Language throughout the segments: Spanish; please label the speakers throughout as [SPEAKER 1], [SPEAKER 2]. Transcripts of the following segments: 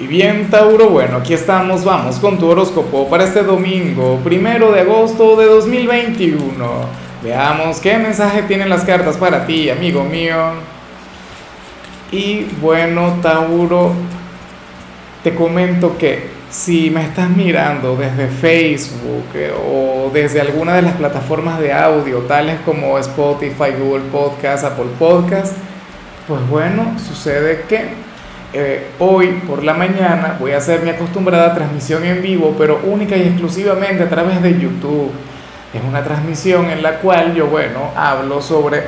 [SPEAKER 1] Y bien, Tauro, bueno, aquí estamos, vamos con tu horóscopo para este domingo, primero de agosto de 2021. Veamos qué mensaje tienen las cartas para ti, amigo mío. Y bueno, Tauro, te comento que si me estás mirando desde Facebook eh, o desde alguna de las plataformas de audio, tales como Spotify, Google Podcast, Apple Podcast, pues bueno, sucede que eh, hoy por la mañana voy a hacer mi acostumbrada transmisión en vivo, pero única y exclusivamente a través de YouTube. Es una transmisión en la cual yo, bueno, hablo sobre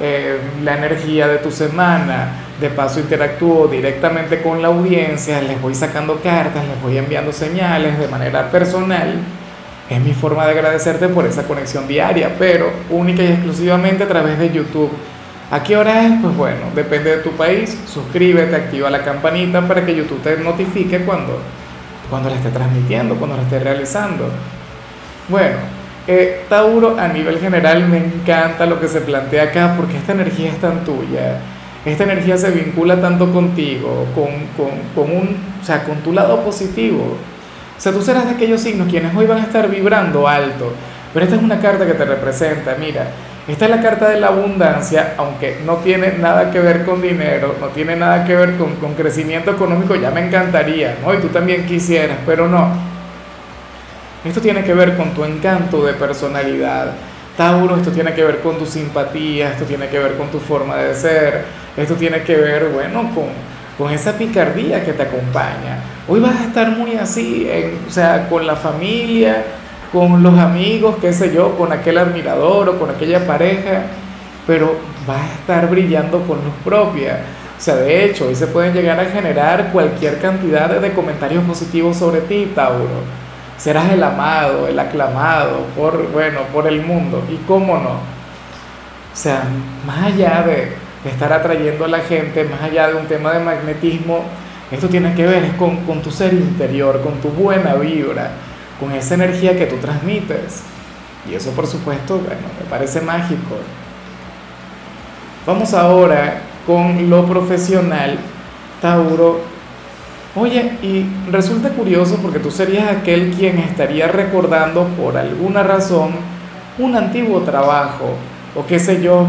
[SPEAKER 1] eh, la energía de tu semana, de paso interactúo directamente con la audiencia, les voy sacando cartas, les voy enviando señales de manera personal. Es mi forma de agradecerte por esa conexión diaria, pero única y exclusivamente a través de YouTube. ¿A qué hora es? Pues bueno, depende de tu país. Suscríbete, activa la campanita para que YouTube te notifique cuando, cuando la esté transmitiendo, cuando la esté realizando. Bueno, eh, Tauro, a nivel general me encanta lo que se plantea acá porque esta energía es tan tuya. Esta energía se vincula tanto contigo, con, con, con, un, o sea, con tu lado positivo. O sea, tú serás de aquellos signos quienes hoy van a estar vibrando alto. Pero esta es una carta que te representa. Mira, esta es la carta de la abundancia, aunque no tiene nada que ver con dinero, no tiene nada que ver con, con crecimiento económico, ya me encantaría, ¿no? Y tú también quisieras, pero no. Esto tiene que ver con tu encanto de personalidad. Tauro, esto tiene que ver con tu simpatía, esto tiene que ver con tu forma de ser, esto tiene que ver, bueno, con, con esa picardía que te acompaña. Hoy vas a estar muy así, o sea, con la familia, con los amigos, qué sé yo, con aquel admirador o con aquella pareja, pero va a estar brillando con luz propia. O sea, de hecho, hoy se pueden llegar a generar cualquier cantidad de comentarios positivos sobre ti, Tauro. Serás el amado, el aclamado por, bueno, por el mundo. ¿Y cómo no? O sea, más allá de, estar atrayendo a la gente, más allá de un tema de magnetismo, esto tiene que ver con, con tu ser interior, con tu buena vibra con esa energía que tú transmites. Y eso por supuesto, bueno, me parece mágico. Vamos ahora con lo profesional, Tauro. Oye, y resulta curioso porque tú serías aquel quien estaría recordando por alguna razón un antiguo trabajo, o qué sé yo,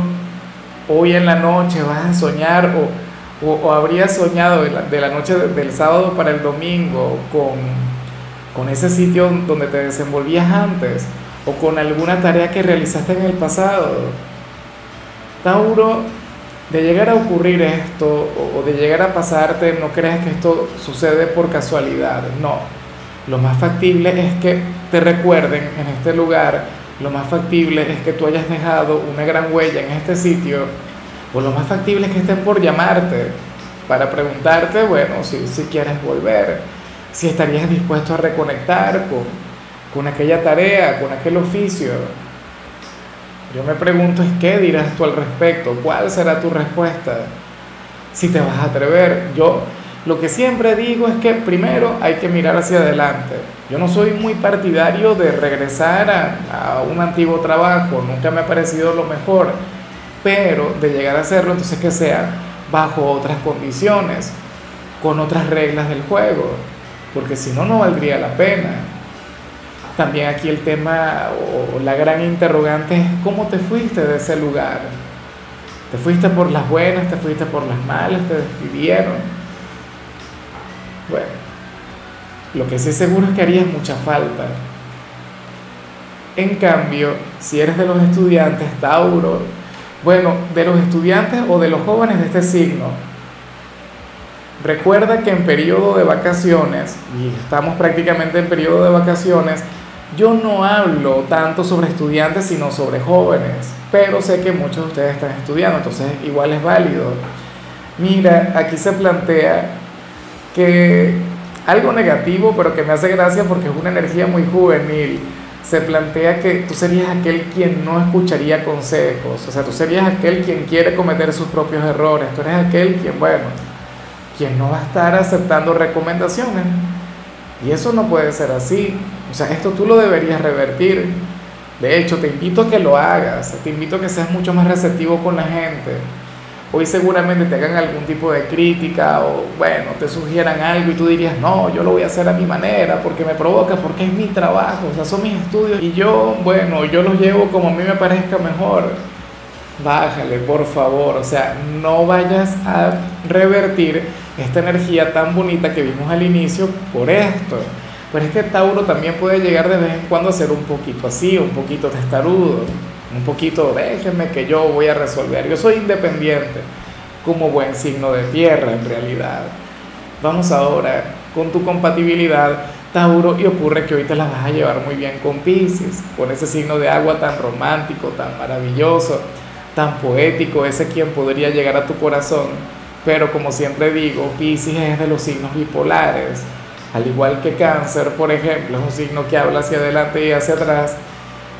[SPEAKER 1] hoy en la noche vas a soñar, o, o, habrías soñado de la, de la noche del sábado para el domingo con con ese sitio donde te desenvolvías antes o con alguna tarea que realizaste en el pasado. Tauro, de llegar a ocurrir esto o de llegar a pasarte, no creas que esto sucede por casualidad, no. Lo más factible es que te recuerden en este lugar, lo más factible es que tú hayas dejado una gran huella en este sitio, o lo más factible es que estén por llamarte para preguntarte, bueno, si, si quieres volver si estarías dispuesto a reconectar con, con aquella tarea, con aquel oficio. Yo me pregunto qué dirás tú al respecto, cuál será tu respuesta, si te vas a atrever. Yo lo que siempre digo es que primero hay que mirar hacia adelante. Yo no soy muy partidario de regresar a, a un antiguo trabajo, nunca me ha parecido lo mejor, pero de llegar a hacerlo entonces que sea bajo otras condiciones, con otras reglas del juego porque si no, no valdría la pena. También aquí el tema o la gran interrogante es cómo te fuiste de ese lugar. ¿Te fuiste por las buenas, te fuiste por las malas, te despidieron? Bueno, lo que sí seguro es que harías mucha falta. En cambio, si eres de los estudiantes, Tauro, bueno, de los estudiantes o de los jóvenes de este signo, Recuerda que en periodo de vacaciones, y estamos prácticamente en periodo de vacaciones, yo no hablo tanto sobre estudiantes, sino sobre jóvenes, pero sé que muchos de ustedes están estudiando, entonces igual es válido. Mira, aquí se plantea que algo negativo, pero que me hace gracia porque es una energía muy juvenil. Se plantea que tú serías aquel quien no escucharía consejos, o sea, tú serías aquel quien quiere cometer sus propios errores, tú eres aquel quien, bueno, quien no va a estar aceptando recomendaciones. Y eso no puede ser así. O sea, esto tú lo deberías revertir. De hecho, te invito a que lo hagas, te invito a que seas mucho más receptivo con la gente. hoy seguramente te hagan algún tipo de crítica o bueno, te sugieran algo y tú dirías, no, yo lo voy a hacer a mi manera porque me provoca, porque es mi trabajo, o sea, son mis estudios y yo, bueno, yo los llevo como a mí me parezca mejor. Bájale, por favor, o sea, no vayas a revertir esta energía tan bonita que vimos al inicio por esto. Pero es que Tauro también puede llegar de vez en cuando a ser un poquito así, un poquito testarudo un poquito, déjenme que yo voy a resolver. Yo soy independiente como buen signo de tierra en realidad. Vamos ahora con tu compatibilidad, Tauro, y ocurre que hoy te la vas a llevar muy bien con Pisces, con ese signo de agua tan romántico, tan maravilloso, tan poético, ese quien podría llegar a tu corazón. Pero como siempre digo, Pisces es de los signos bipolares. Al igual que cáncer, por ejemplo, es un signo que habla hacia adelante y hacia atrás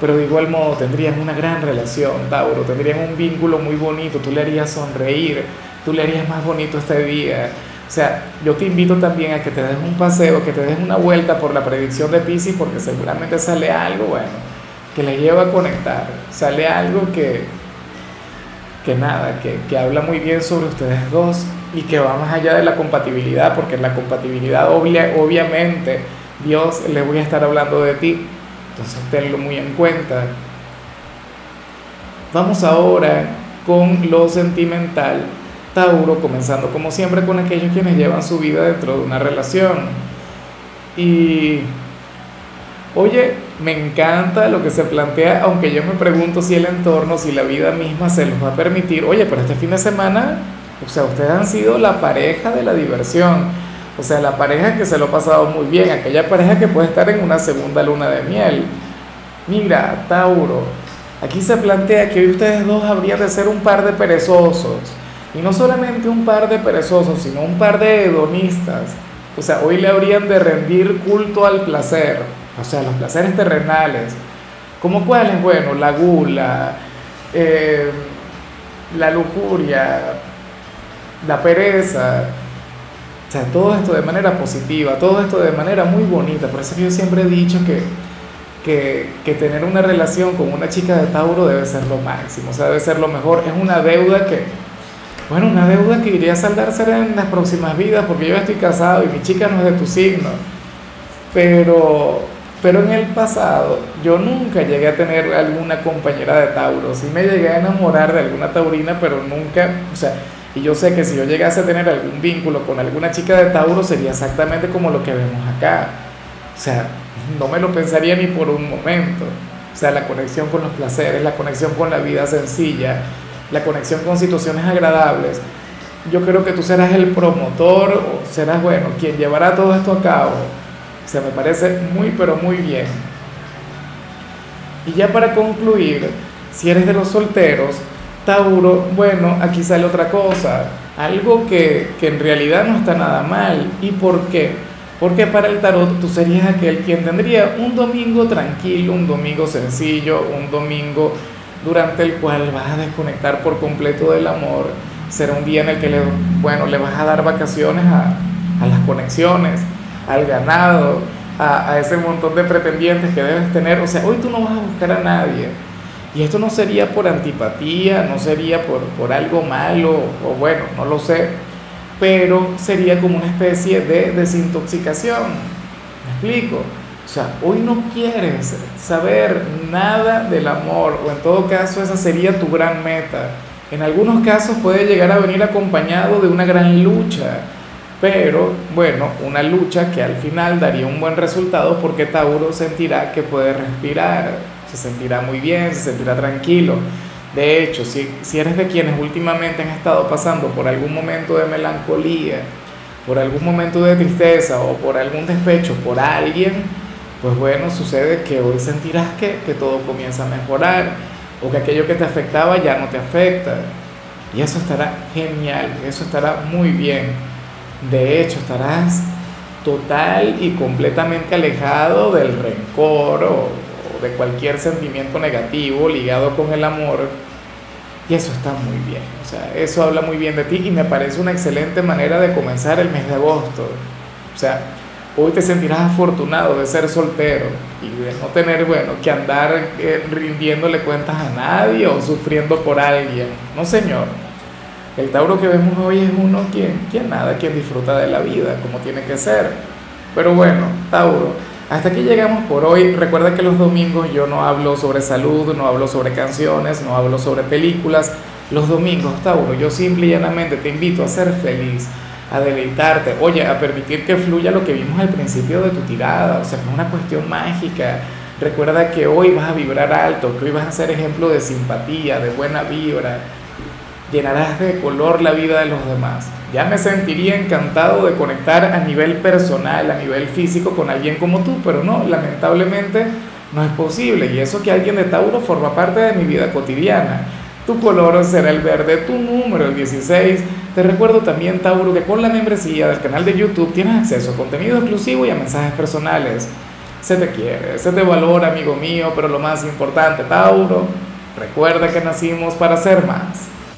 [SPEAKER 1] pero de igual modo tendrían una gran relación, Tauro, tendrían un vínculo muy bonito, tú le harías sonreír, tú le harías más bonito este día. O sea, yo te invito también a que te des un paseo, que te des una vuelta por la predicción de Pisces, porque seguramente sale algo, bueno, que le lleva a conectar, sale algo que, que nada, que, que habla muy bien sobre ustedes dos y que va más allá de la compatibilidad, porque la compatibilidad obviamente Dios le voy a estar hablando de ti, entonces tenlo muy en cuenta. Vamos ahora con lo sentimental. Tauro, comenzando como siempre con aquellos quienes llevan su vida dentro de una relación. Y, oye, me encanta lo que se plantea, aunque yo me pregunto si el entorno, si la vida misma se los va a permitir. Oye, pero este fin de semana, o sea, ustedes han sido la pareja de la diversión o sea, la pareja que se lo ha pasado muy bien, aquella pareja que puede estar en una segunda luna de miel. Mira, Tauro, aquí se plantea que hoy ustedes dos habrían de ser un par de perezosos. Y no solamente un par de perezosos, sino un par de hedonistas. O sea, hoy le habrían de rendir culto al placer. O sea, los placeres terrenales. ¿Como cuáles? Bueno, la gula, eh, la lujuria, la pereza o sea, todo esto de manera positiva, todo esto de manera muy bonita. Por eso yo siempre he dicho que, que, que, tener una relación con una chica de Tauro debe ser lo máximo, o sea, debe ser lo mejor. Es una deuda que, bueno, una deuda que iría a saldarse en las próximas vidas, porque yo estoy casado y mi chica no es de tu signo. Pero, pero en el pasado yo nunca llegué a tener alguna compañera de Tauro. Sí me llegué a enamorar de alguna taurina, pero nunca, o sea, y yo sé que si yo llegase a tener algún vínculo con alguna chica de Tauro sería exactamente como lo que vemos acá. O sea, no me lo pensaría ni por un momento. O sea, la conexión con los placeres, la conexión con la vida sencilla, la conexión con situaciones agradables. Yo creo que tú serás el promotor o serás, bueno, quien llevará todo esto a cabo. O sea, me parece muy, pero muy bien. Y ya para concluir, si eres de los solteros, Tauro, bueno, aquí sale otra cosa, algo que, en realidad no está nada mal. ¿Y por qué? Porque para el tarot tú serías aquel quien tendría un domingo tranquilo, un domingo sencillo, un domingo durante el cual vas a desconectar por completo del amor. Será un día en el que le, bueno, le vas a dar vacaciones a, las conexiones, al ganado, a, ese montón de pretendientes que debes tener. O sea, hoy tú no vas a buscar a nadie y esto no sería por antipatía, no sería por, por algo malo, o bueno, no lo sé, pero sería como una especie de desintoxicación. ¿Me explico? O sea, hoy no quieres saber nada del amor, o en todo caso esa sería tu gran meta. En algunos casos puede llegar a venir acompañado de una gran lucha, pero bueno, una lucha que al final daría un buen resultado porque Tauro sentirá que puede respirar se sentirá muy bien, se sentirá tranquilo. De hecho, si, si eres de quienes últimamente han estado pasando por algún momento de melancolía, por algún momento de tristeza o por algún despecho por alguien, pues bueno, sucede que hoy sentirás que, que todo comienza a mejorar o que aquello que te afectaba ya no te afecta. Y eso estará genial, eso estará muy bien. De hecho, estarás total y completamente alejado del rencor o de cualquier sentimiento negativo ligado con el amor. Y eso está muy bien, o sea, eso habla muy bien de ti y me parece una excelente manera de comenzar el mes de agosto. O sea, hoy te sentirás afortunado de ser soltero y de no tener, bueno, que andar eh, rindiéndole cuentas a nadie o sufriendo por alguien. No, señor. El Tauro que vemos hoy es uno quien nada, quien disfruta de la vida, como tiene que ser. Pero bueno, Tauro, hasta aquí llegamos por hoy. Recuerda que los domingos yo no hablo sobre salud, no hablo sobre canciones, no hablo sobre películas. Los domingos, Tauro, yo simple y llanamente te invito a ser feliz, a deleitarte, oye, a permitir que fluya lo que vimos al principio de tu tirada, o sea, no es una cuestión mágica. Recuerda que hoy vas a vibrar alto, que hoy vas a ser ejemplo de simpatía, de buena vibra. Llenarás de color la vida de los demás. Ya me sentiría encantado de conectar a nivel personal, a nivel físico con alguien como tú, pero no, lamentablemente no es posible. Y eso que alguien de Tauro forma parte de mi vida cotidiana. Tu color será el verde, tu número el 16. Te recuerdo también, Tauro, que con la membresía del canal de YouTube tienes acceso a contenido exclusivo y a mensajes personales. Se te quiere, se te valora, amigo mío, pero lo más importante, Tauro, recuerda que nacimos para ser más.